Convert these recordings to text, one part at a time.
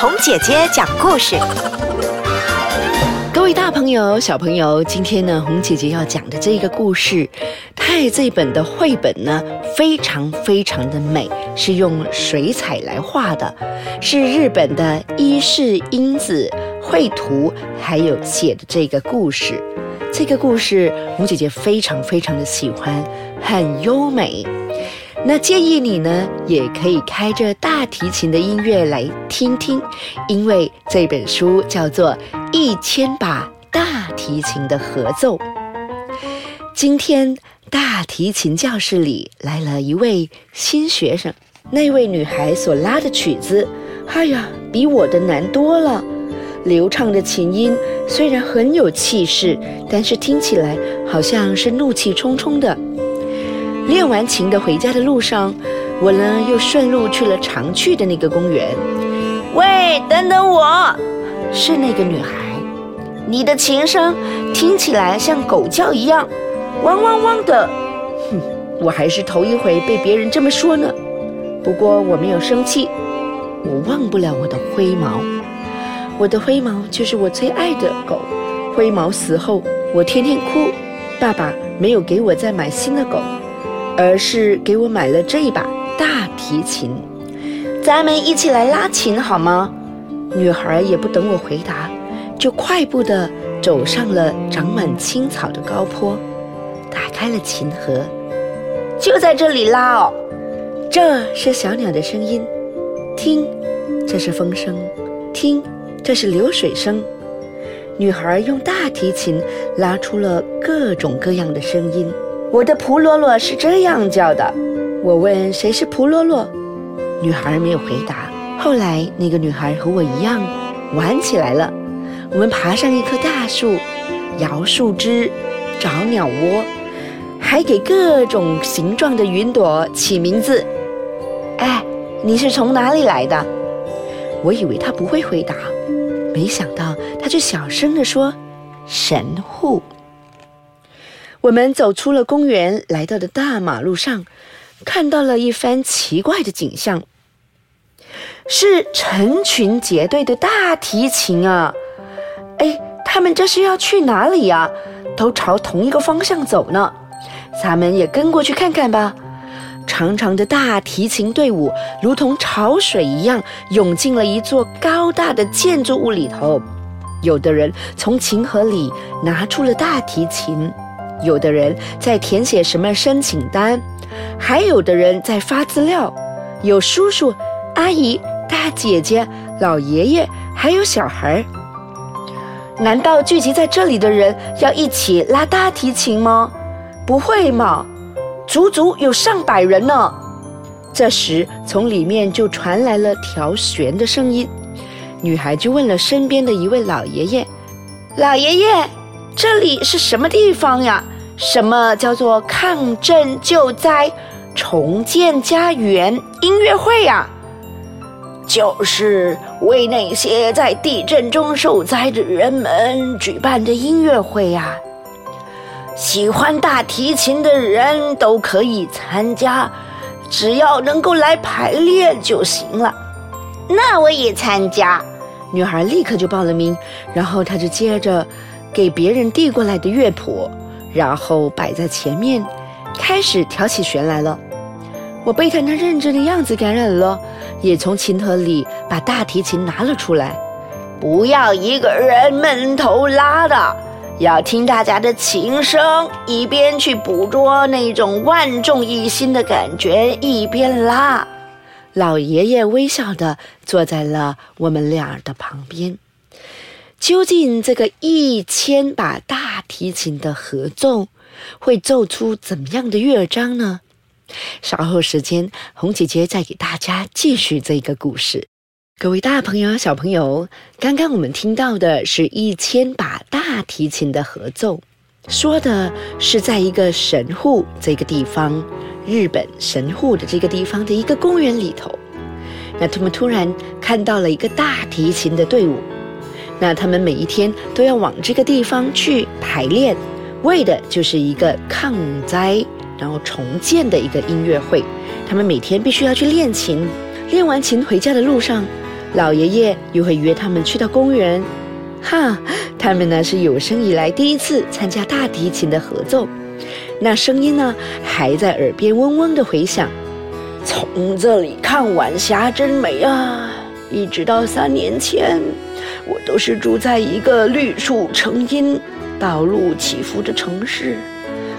红姐姐讲故事。各位大朋友、小朋友，今天呢，红姐姐要讲的这个故事，太这本的绘本呢，非常非常的美，是用水彩来画的，是日本的伊势英子绘图还有写的这个故事。这个故事，红姐姐非常非常的喜欢，很优美。那建议你呢，也可以开着大提琴的音乐来听听，因为这本书叫做《一千把大提琴的合奏》。今天大提琴教室里来了一位新学生，那位女孩所拉的曲子，哎呀，比我的难多了。流畅的琴音虽然很有气势，但是听起来好像是怒气冲冲的。练完琴的回家的路上，我呢又顺路去了常去的那个公园。喂，等等我！是那个女孩。你的琴声听起来像狗叫一样，汪汪汪的。哼，我还是头一回被别人这么说呢。不过我没有生气，我忘不了我的灰毛。我的灰毛就是我最爱的狗。灰毛死后，我天天哭。爸爸没有给我再买新的狗。而是给我买了这一把大提琴，咱们一起来拉琴好吗？女孩也不等我回答，就快步地走上了长满青草的高坡，打开了琴盒，就在这里拉哦。这是小鸟的声音，听，这是风声，听，这是流水声。女孩用大提琴拉出了各种各样的声音。我的蒲罗罗是这样叫的。我问谁是蒲罗罗，女孩没有回答。后来那个女孩和我一样玩起来了。我们爬上一棵大树，摇树枝，找鸟窝，还给各种形状的云朵起名字。哎，你是从哪里来的？我以为他不会回答，没想到他却小声地说：“神户。”我们走出了公园，来到了大马路上，看到了一番奇怪的景象，是成群结队的大提琴啊！哎，他们这是要去哪里呀？都朝同一个方向走呢，咱们也跟过去看看吧。长长的大提琴队伍如同潮水一样涌进了一座高大的建筑物里头，有的人从琴盒里拿出了大提琴。有的人在填写什么申请单，还有的人在发资料，有叔叔、阿姨、大姐姐、老爷爷，还有小孩儿。难道聚集在这里的人要一起拉大提琴吗？不会嘛，足足有上百人呢。这时，从里面就传来了调弦的声音。女孩就问了身边的一位老爷爷：“老爷爷。”这里是什么地方呀？什么叫做抗震救灾、重建家园音乐会呀？就是为那些在地震中受灾的人们举办的音乐会呀。喜欢大提琴的人都可以参加，只要能够来排练就行了。那我也参加。女孩立刻就报了名，然后她就接着。给别人递过来的乐谱，然后摆在前面，开始挑起弦来了。我被他那认真的样子感染了，也从琴盒里把大提琴拿了出来。不要一个人闷头拉的，要听大家的琴声，一边去捕捉那种万众一心的感觉，一边拉。老爷爷微笑地坐在了我们俩的旁边。究竟这个一千把大提琴的合奏会奏出怎么样的乐章呢？稍后时间，红姐姐再给大家继续这个故事。各位大朋友、小朋友，刚刚我们听到的是一千把大提琴的合奏，说的是在一个神户这个地方，日本神户的这个地方的一个公园里头，那他们突然看到了一个大提琴的队伍。那他们每一天都要往这个地方去排练，为的就是一个抗灾然后重建的一个音乐会。他们每天必须要去练琴，练完琴回家的路上，老爷爷又会约他们去到公园。哈，他们呢是有生以来第一次参加大提琴的合奏，那声音呢还在耳边嗡嗡的回响。从这里看晚霞真美啊！一直到三年前，我都是住在一个绿树成荫、道路起伏的城市。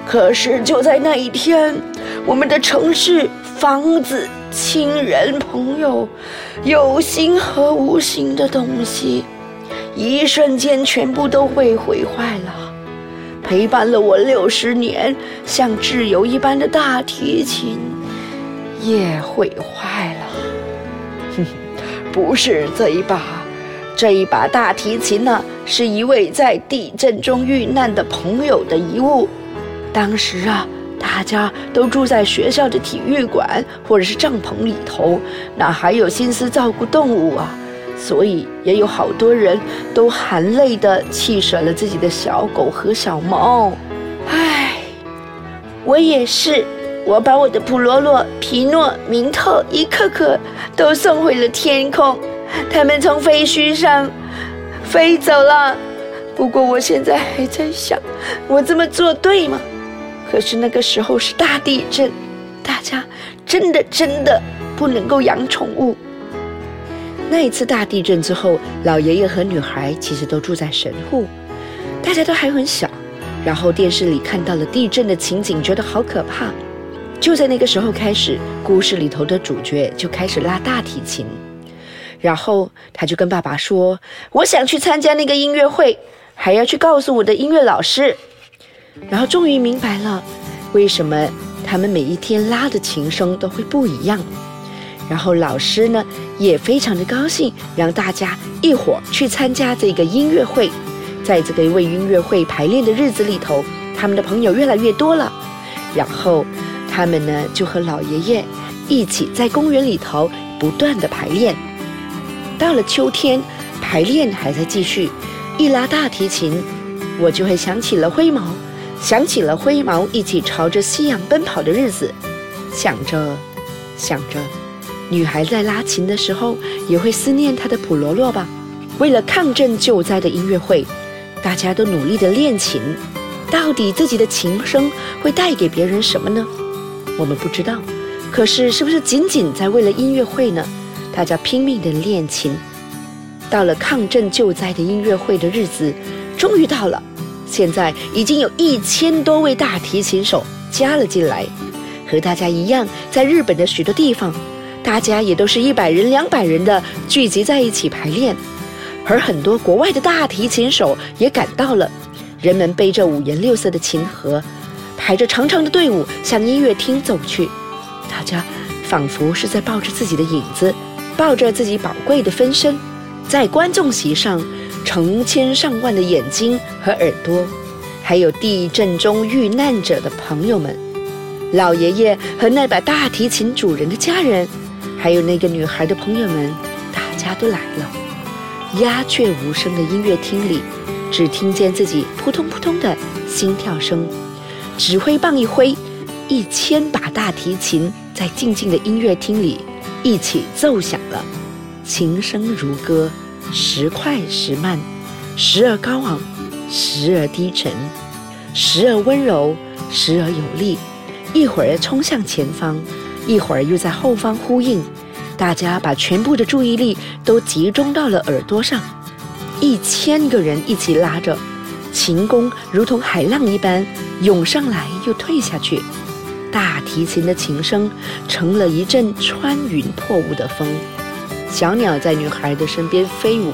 可是就在那一天，我们的城市、房子、亲人、朋友，有形和无形的东西，一瞬间全部都被毁坏了。陪伴了我六十年，像挚友一般的大提琴也毁坏了。哼，不是这一把，这一把大提琴呢，是一位在地震中遇难的朋友的遗物。当时啊，大家都住在学校的体育馆或者是帐篷里头，哪还有心思照顾动物啊？所以也有好多人都含泪的弃舍了自己的小狗和小猫。唉，我也是，我把我的普罗洛、皮诺、明特一颗颗都送回了天空，他们从废墟上飞走了。不过我现在还在想，我这么做对吗？可是那个时候是大地震，大家真的真的不能够养宠物。那一次大地震之后，老爷爷和女孩其实都住在神户，大家都还很小。然后电视里看到了地震的情景，觉得好可怕。就在那个时候开始，故事里头的主角就开始拉大提琴，然后他就跟爸爸说：“我想去参加那个音乐会，还要去告诉我的音乐老师。”然后终于明白了，为什么他们每一天拉的琴声都会不一样。然后老师呢也非常的高兴，让大家一伙去参加这个音乐会。在这个为音乐会排练的日子里头，他们的朋友越来越多了。然后他们呢就和老爷爷一起在公园里头不断的排练。到了秋天，排练还在继续，一拉大提琴，我就会想起了灰毛。想起了灰毛一起朝着夕阳奔跑的日子，想着，想着，女孩在拉琴的时候也会思念她的普罗洛吧。为了抗震救灾的音乐会，大家都努力的练琴。到底自己的琴声会带给别人什么呢？我们不知道。可是，是不是仅仅在为了音乐会呢？大家拼命的练琴。到了抗震救灾的音乐会的日子，终于到了。现在已经有一千多位大提琴手加了进来，和大家一样，在日本的许多地方，大家也都是一百人、两百人的聚集在一起排练，而很多国外的大提琴手也赶到了。人们背着五颜六色的琴盒，排着长长的队伍向音乐厅走去。大家仿佛是在抱着自己的影子，抱着自己宝贵的分身，在观众席上。成千上万的眼睛和耳朵，还有地震中遇难者的朋友们，老爷爷和那把大提琴主人的家人，还有那个女孩的朋友们，大家都来了。鸦雀无声的音乐厅里，只听见自己扑通扑通的心跳声。指挥棒一挥，一千把大提琴在静静的音乐厅里一起奏响了，琴声如歌。时快时慢，时而高昂，时而低沉，时而温柔，时而有力。一会儿冲向前方，一会儿又在后方呼应。大家把全部的注意力都集中到了耳朵上。一千个人一起拉着，琴弓如同海浪一般涌上来又退下去。大提琴的琴声成了一阵穿云破雾的风。小鸟在女孩的身边飞舞，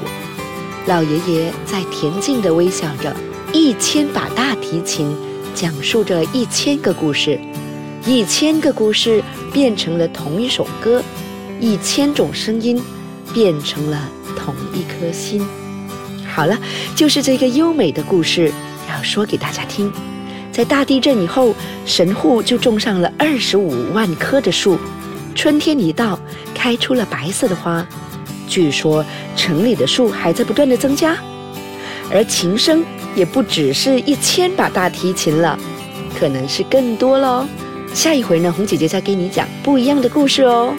老爷爷在恬静地微笑着。一千把大提琴讲述着一千个故事，一千个故事变成了同一首歌，一千种声音变成了同一颗心。好了，就是这个优美的故事要说给大家听。在大地震以后，神户就种上了二十五万棵的树。春天一到，开出了白色的花。据说城里的树还在不断的增加，而琴声也不只是一千把大提琴了，可能是更多喽。下一回呢，红姐姐再给你讲不一样的故事哦。